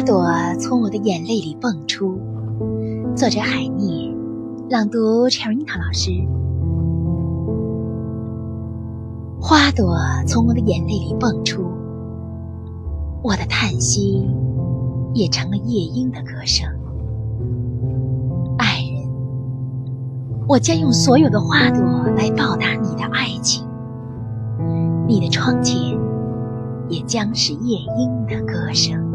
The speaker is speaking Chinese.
花朵从我的眼泪里蹦出。作者海涅，朗读 Cherita 老师。花朵从我的眼泪里蹦出，我的叹息也成了夜莺的歌声。爱人，我将用所有的花朵来报答你的爱情。你的窗前也将是夜莺的歌声。